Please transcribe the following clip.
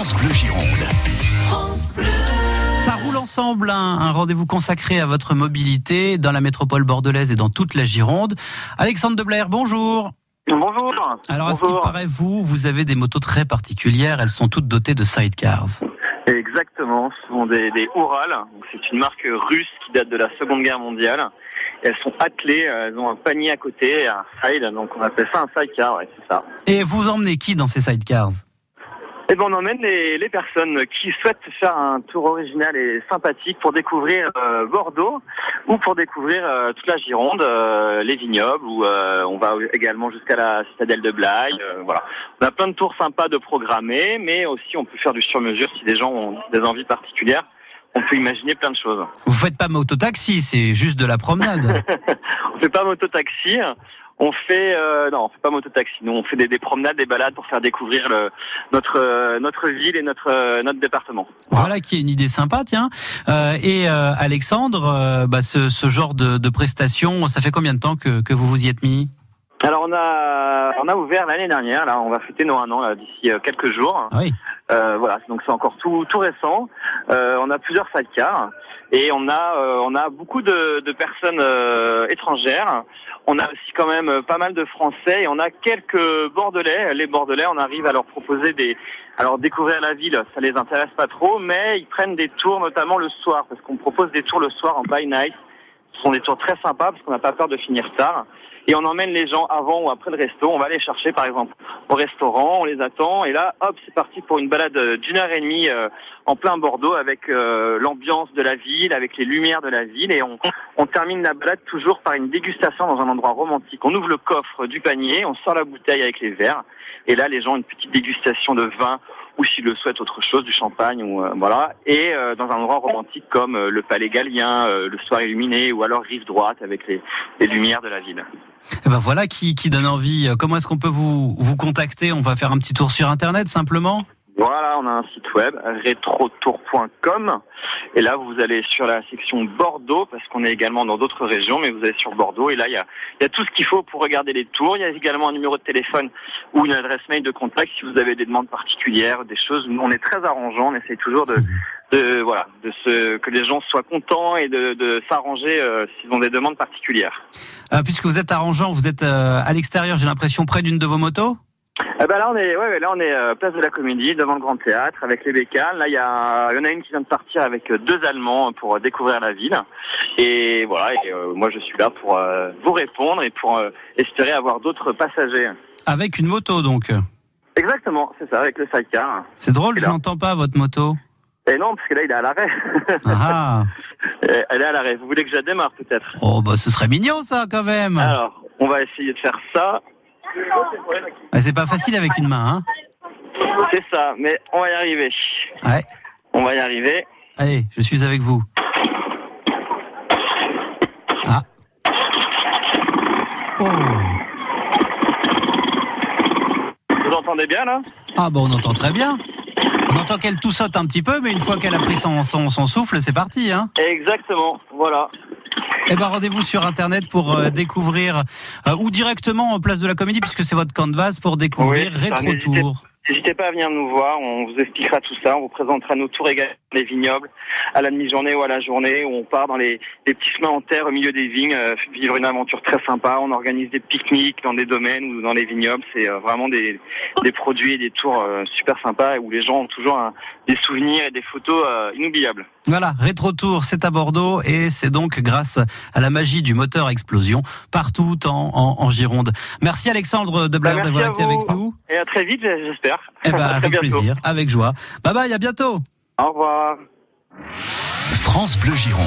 France Bleu Gironde. Ça roule ensemble, hein. un rendez-vous consacré à votre mobilité dans la métropole bordelaise et dans toute la Gironde. Alexandre de Blair, bonjour. Bonjour. Alors, à ce qu'il paraît, vous, vous avez des motos très particulières. Elles sont toutes dotées de sidecars. Exactement. Ce sont des, des Oural. C'est une marque russe qui date de la Seconde Guerre mondiale. Elles sont attelées. Elles ont un panier à côté, un side. Donc, on appelle ça un sidecar. Ouais, c'est ça. Et vous emmenez qui dans ces sidecars? Eh ben, on emmène les, les personnes qui souhaitent faire un tour original et sympathique pour découvrir euh, Bordeaux ou pour découvrir euh, toute la Gironde, euh, les vignobles, ou euh, on va également jusqu'à la citadelle de Blaye. euh, voilà. On a plein de tours sympas de programmer, mais aussi on peut faire du sur-mesure si des gens ont des envies particulières. On peut imaginer plein de choses. Vous faites pas mototaxi, c'est juste de la promenade. on fait pas mototaxi. On fait euh, non, on fait pas mototaxi. Nous, on fait des, des promenades, des balades pour faire découvrir le, notre euh, notre ville et notre euh, notre département. voilà qui est une idée sympa, tiens. Euh, et euh, Alexandre, bah, ce, ce genre de, de prestations, ça fait combien de temps que, que vous vous y êtes mis? Alors on a on a ouvert l'année dernière. Là, on va fêter nos un an d'ici quelques jours. Ah Oui. Euh, voilà, donc c'est encore tout tout récent. Euh, on a plusieurs sidecars et on a euh, on a beaucoup de, de personnes euh, étrangères. On a aussi quand même pas mal de Français et on a quelques Bordelais. Les Bordelais, on arrive à leur proposer des alors découvrir la ville, ça les intéresse pas trop, mais ils prennent des tours notamment le soir parce qu'on propose des tours le soir en by night. Ce sont des tours très sympas parce qu'on n'a pas peur de finir tard. Et on emmène les gens avant ou après le resto. On va les chercher, par exemple, au restaurant. On les attend. Et là, hop, c'est parti pour une balade euh, d'une heure et demie euh, en plein Bordeaux avec euh, l'ambiance de la ville, avec les lumières de la ville. Et on, on termine la balade toujours par une dégustation dans un endroit romantique. On ouvre le coffre du panier, on sort la bouteille avec les verres. Et là, les gens ont une petite dégustation de vin ou s'ils le souhaitent autre chose, du champagne ou euh, voilà. Et euh, dans un endroit romantique comme euh, le Palais Gallien, le soir illuminé, ou alors rive droite avec les, lumières de la ville. Eh ben voilà qui, qui donne envie. Comment est-ce qu'on peut vous, vous contacter? On va faire un petit tour sur Internet simplement? Voilà, on a un site web retrotour.com et là vous allez sur la section Bordeaux parce qu'on est également dans d'autres régions, mais vous allez sur Bordeaux et là il y a, y a tout ce qu'il faut pour regarder les tours. Il y a également un numéro de téléphone ou une adresse mail de contact si vous avez des demandes particulières, des choses. On est très arrangeant, on essaie toujours de, de voilà, de se, que les gens soient contents et de, de s'arranger euh, s'ils ont des demandes particulières. Euh, Puisque vous êtes arrangeant, vous êtes euh, à l'extérieur, j'ai l'impression, près d'une de vos motos? Eh ben là on est, ouais, là on est euh, place de la Comédie devant le Grand Théâtre avec les bécanes. Là il y a, y en a une qui vient de partir avec euh, deux Allemands pour euh, découvrir la ville. Et voilà, et, euh, moi je suis là pour vous répondre et pour espérer avoir d'autres passagers. Avec une moto donc. Exactement, c'est ça, avec le sidecar. C'est drôle, je n'entends pas votre moto. Et non, parce que là il est à l'arrêt. Ah, Elle est à l'arrêt. Vous voulez que je la démarre peut-être? Oh bah ce serait mignon ça quand même. Alors, on va essayer de faire ça. Ah, C'est pas facile avec une main, C'est ça, mais on va y arriver. hein Ouais. On va y arriver. Allez, je suis avec vous. Ah. Oh. Vous entendez bien là? Ah bah on entend très bien. On entend qu'elle tout saute un petit peu, mais une fois qu'elle a pris son, son, son souffle, c'est parti. Hein. Exactement, voilà. Eh ben rendez-vous sur internet pour euh, découvrir euh, ou directement en place de la Comédie puisque c'est votre canvas pour découvrir Oui, Rétro Tour. N'hésitez pas à venir nous voir, on vous expliquera tout ça, on vous présentera nos tours également des vignobles à la demi-journée ou à la journée où on part dans les, les petits chemins en terre au milieu des vignes, euh, vivre une aventure très sympa, on organise des pique-niques dans des domaines ou dans les vignobles, c'est euh, vraiment des, des produits et des tours euh, super sympas où les gens ont toujours un- des souvenirs et des photos inoubliables. Voilà, Rétro Tour, c'est à Bordeaux et c'est donc grâce à la magie du moteur explosion partout en, en, en Gironde. Merci Alexandre de Bah, d'avoir été avec nous. Et à très vite j'espère. Eh ben, avec bientôt. plaisir, avec joie. Bye bye, à bientôt. Au revoir. France Bleu Gironde.